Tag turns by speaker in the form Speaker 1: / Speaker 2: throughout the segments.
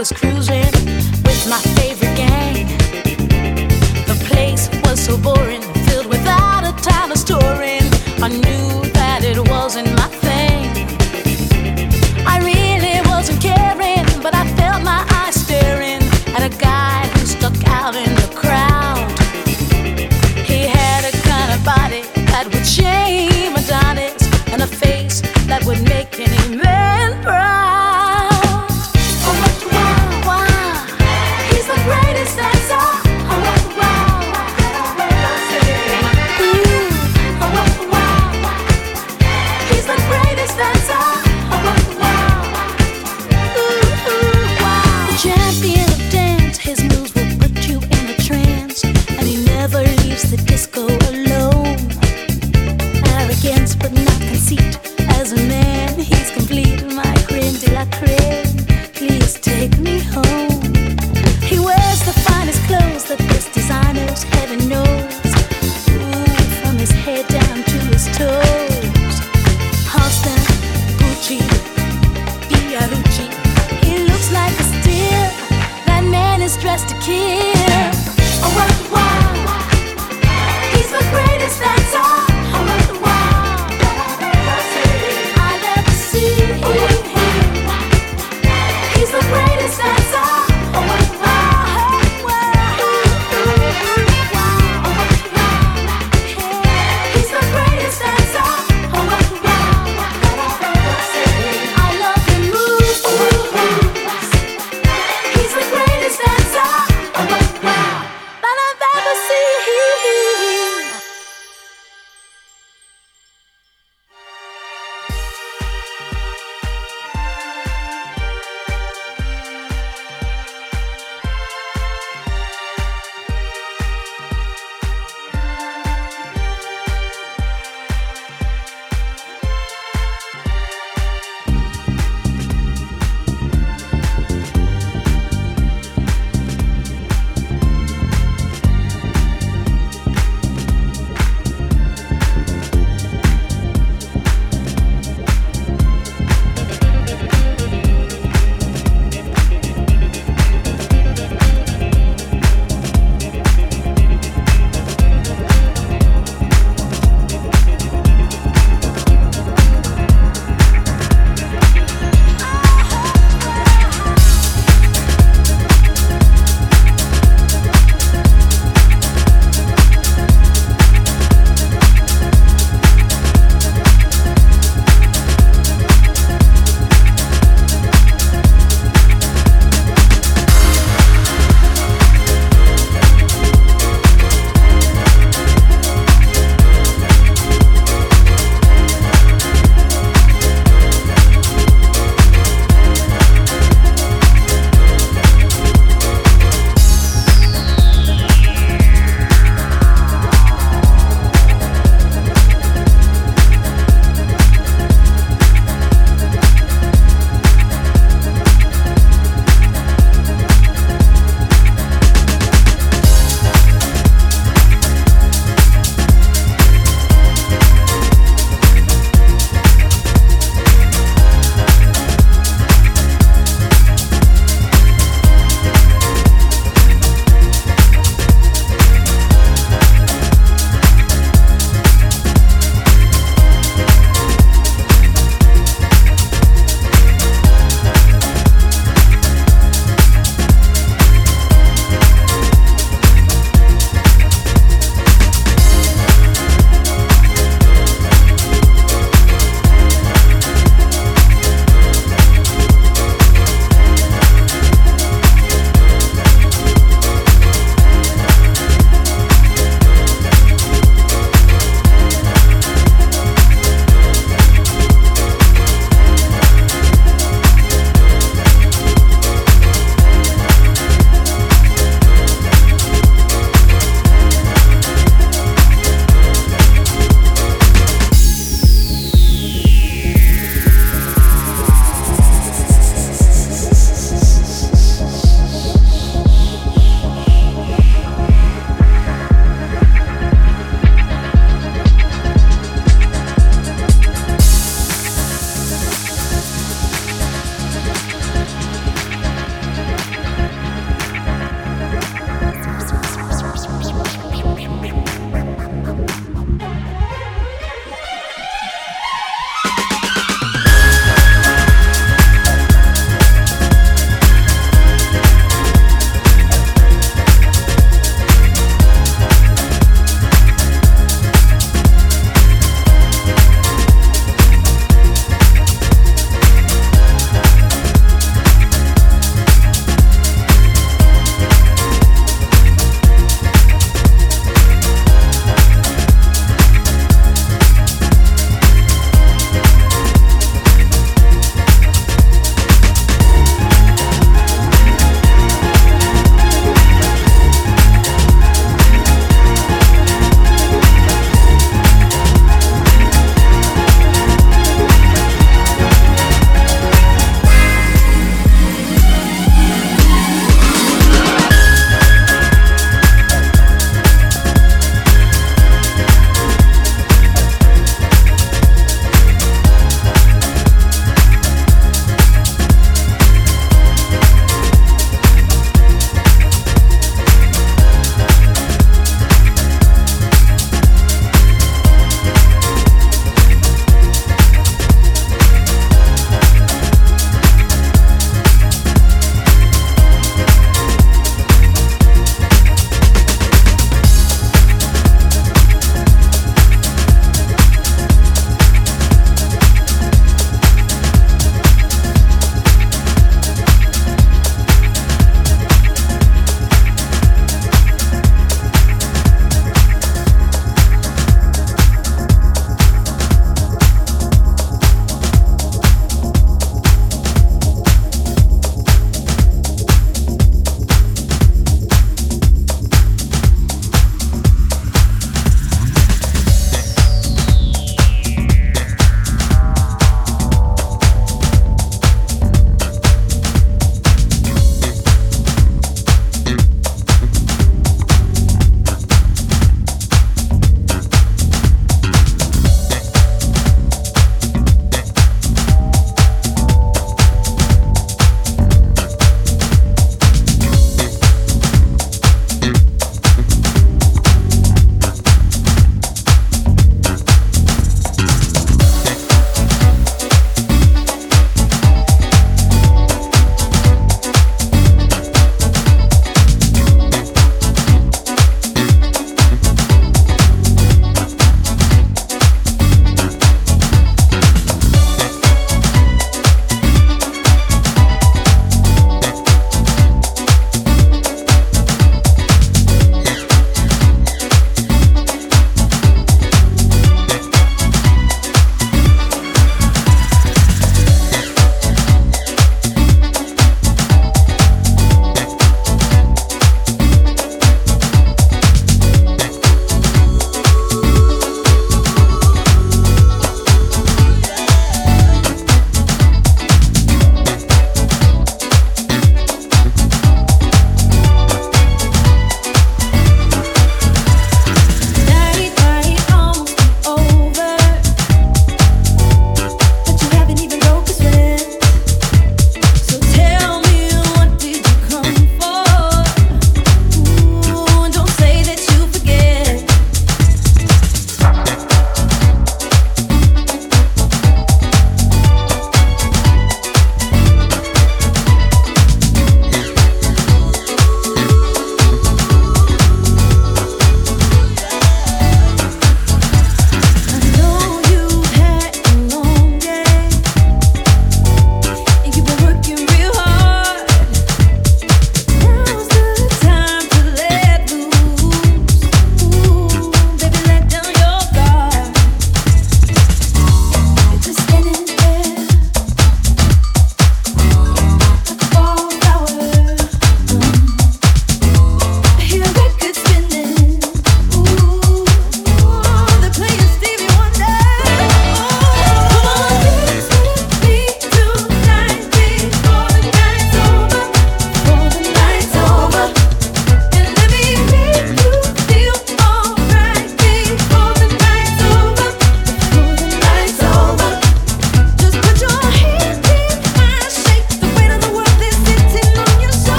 Speaker 1: was cruising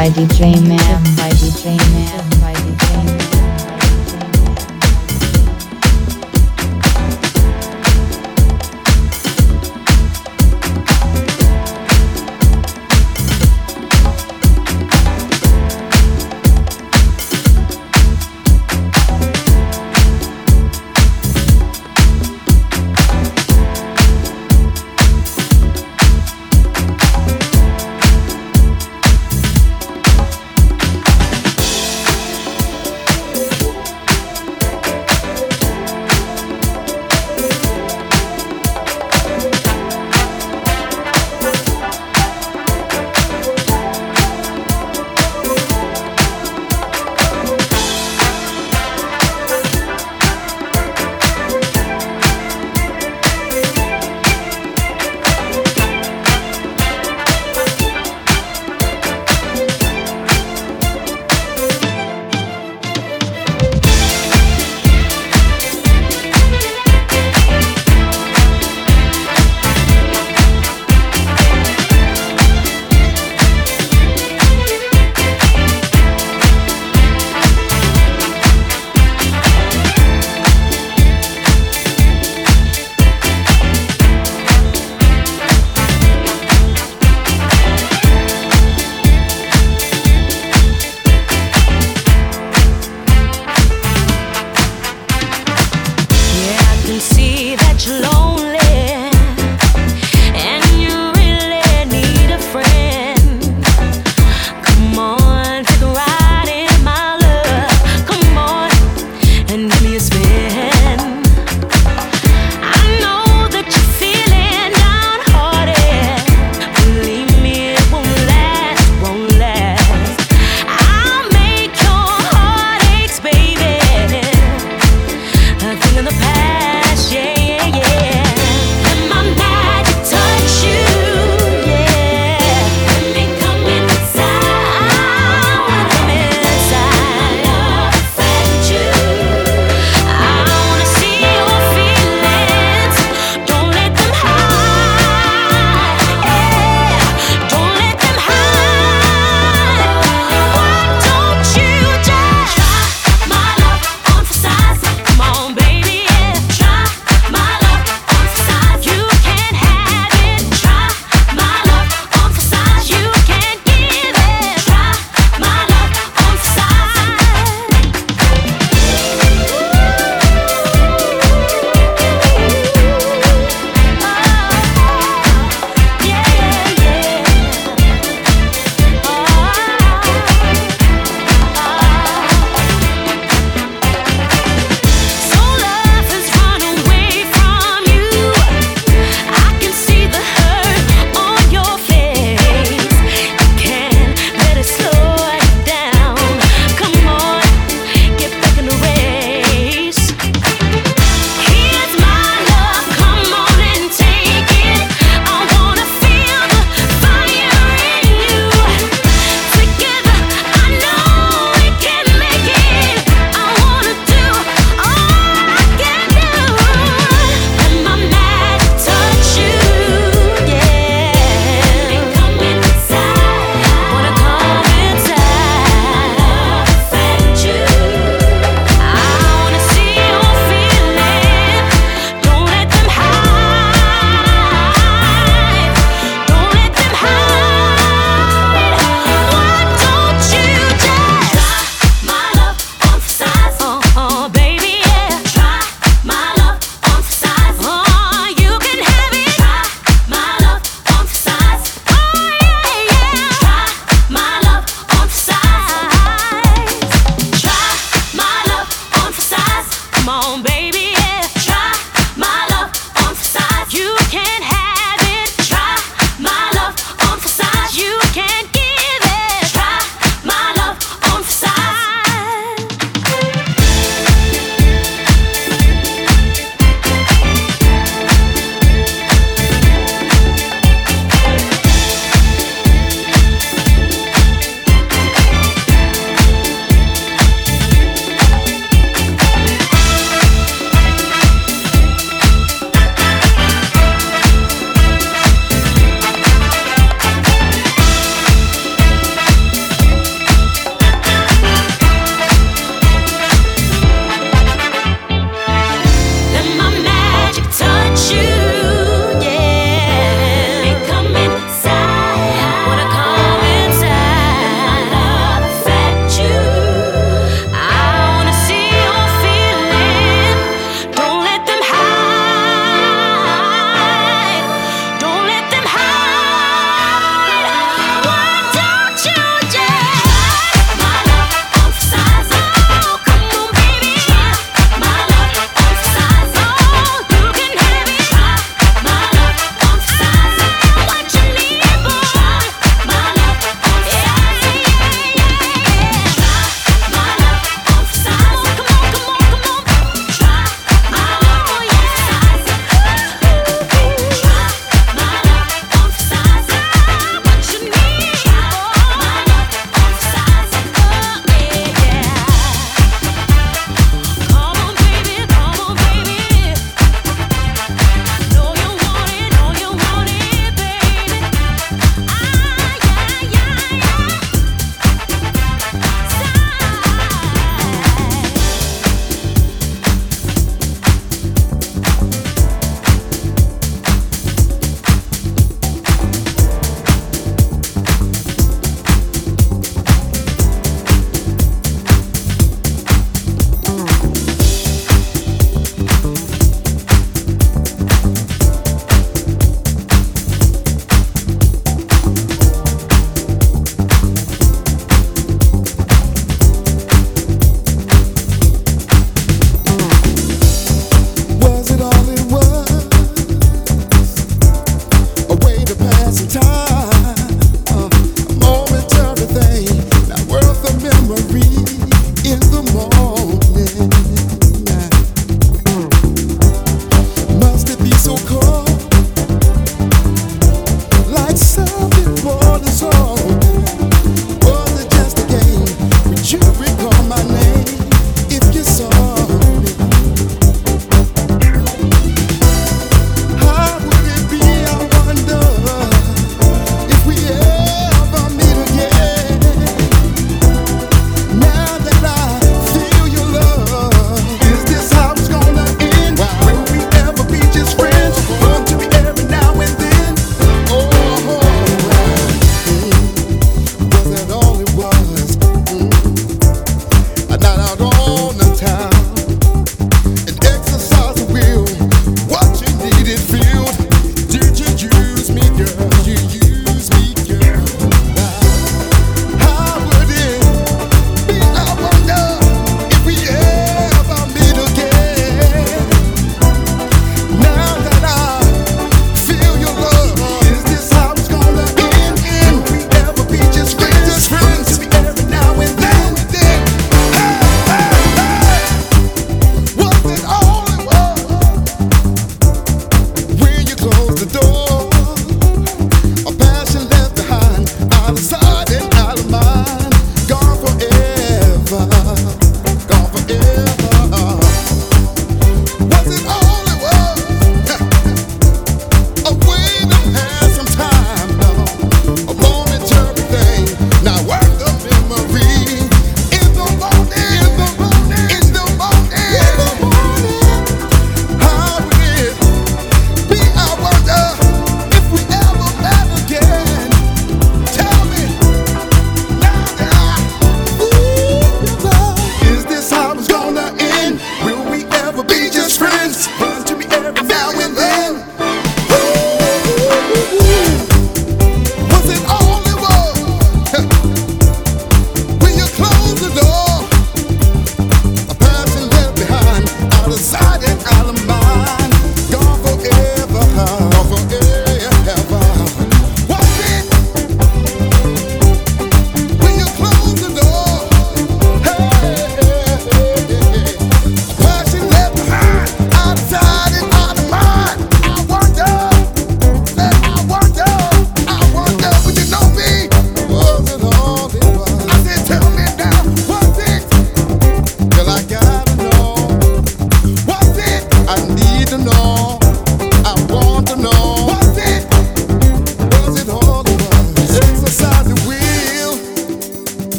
Speaker 2: by DJ Man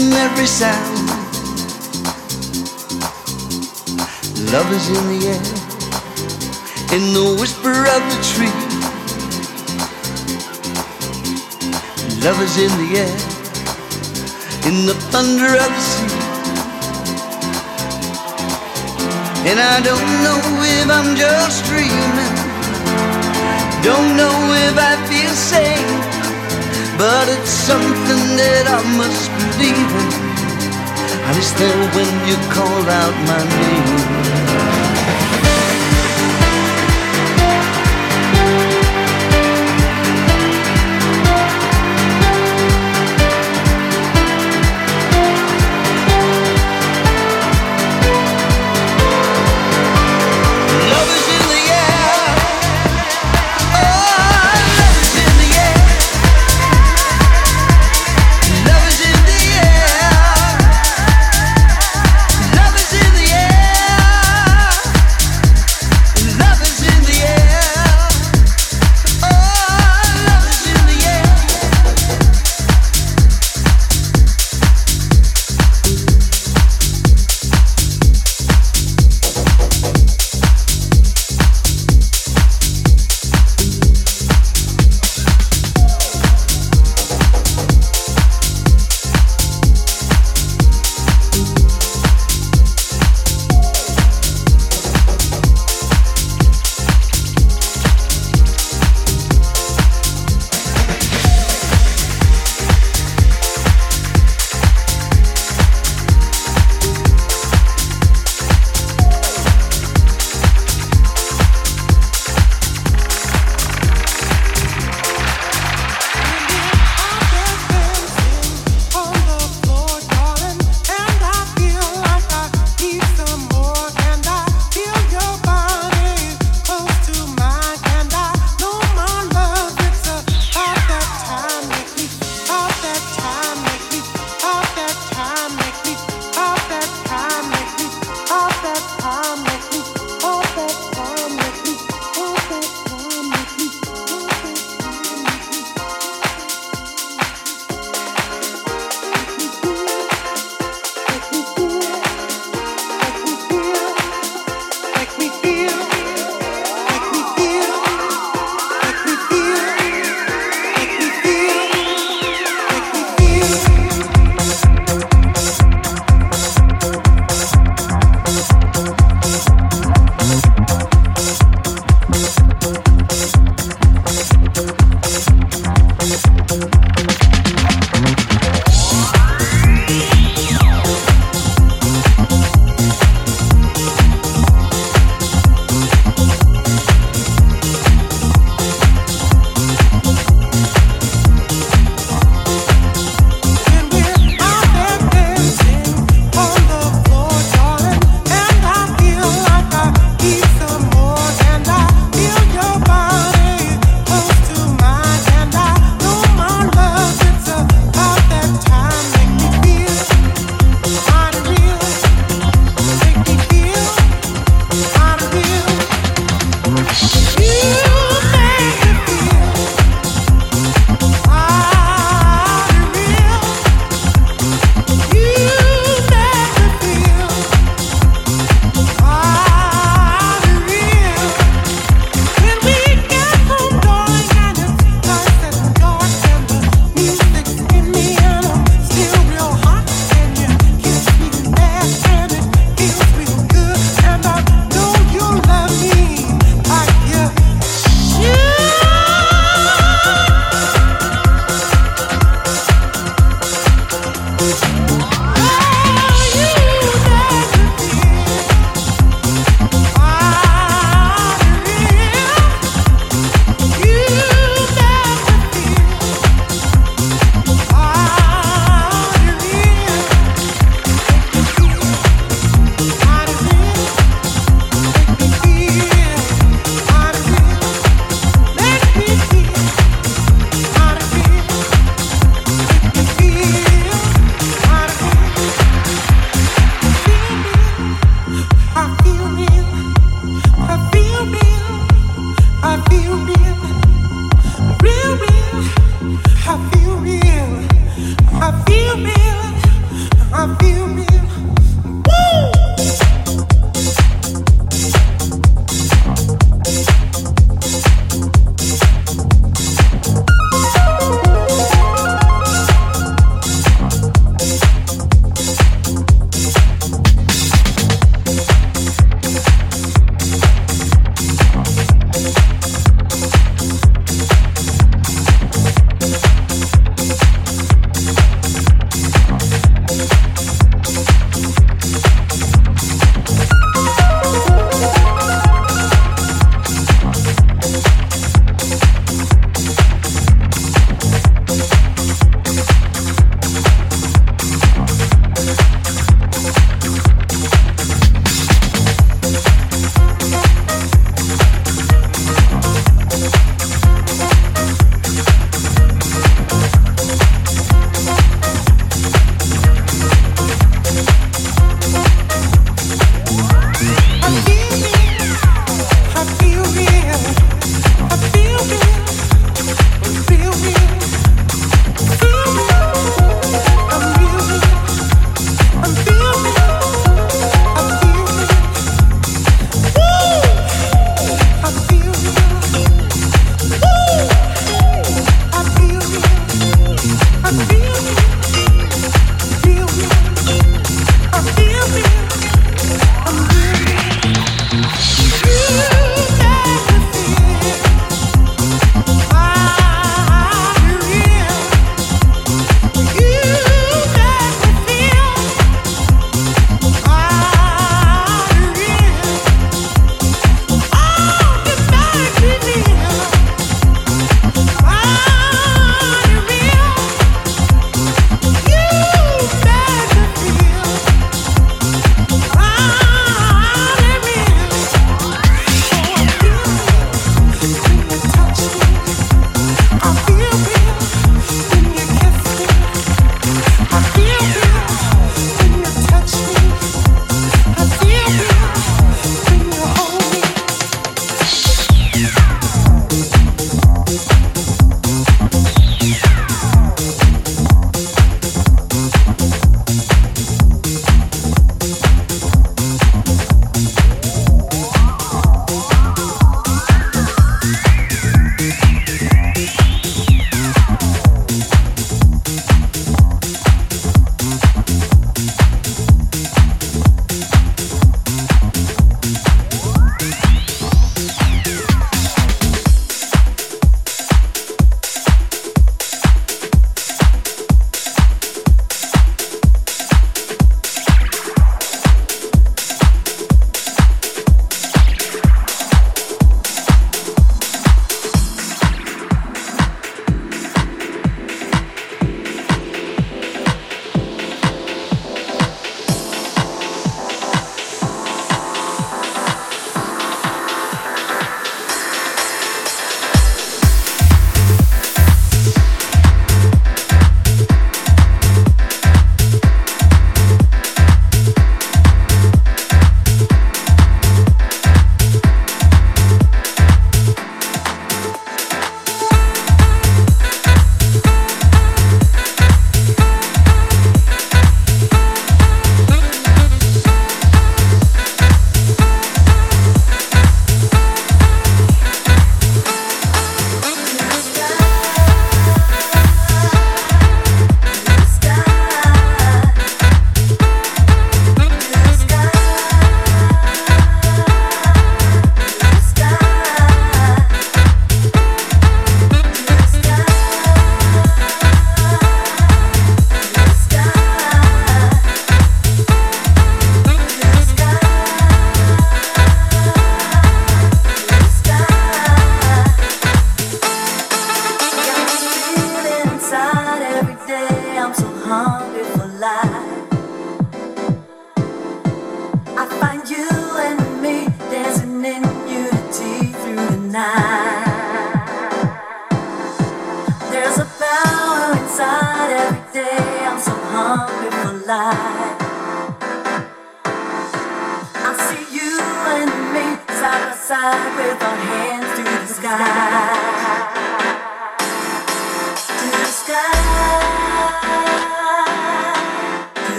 Speaker 3: and
Speaker 4: every sound. Love is in the air, in the whisper of the tree. Love is in the air, in the thunder of the sea. And I don't know if I'm just dreaming, don't know if I feel sane, but it's something that I must in. And it's there when you call out my name.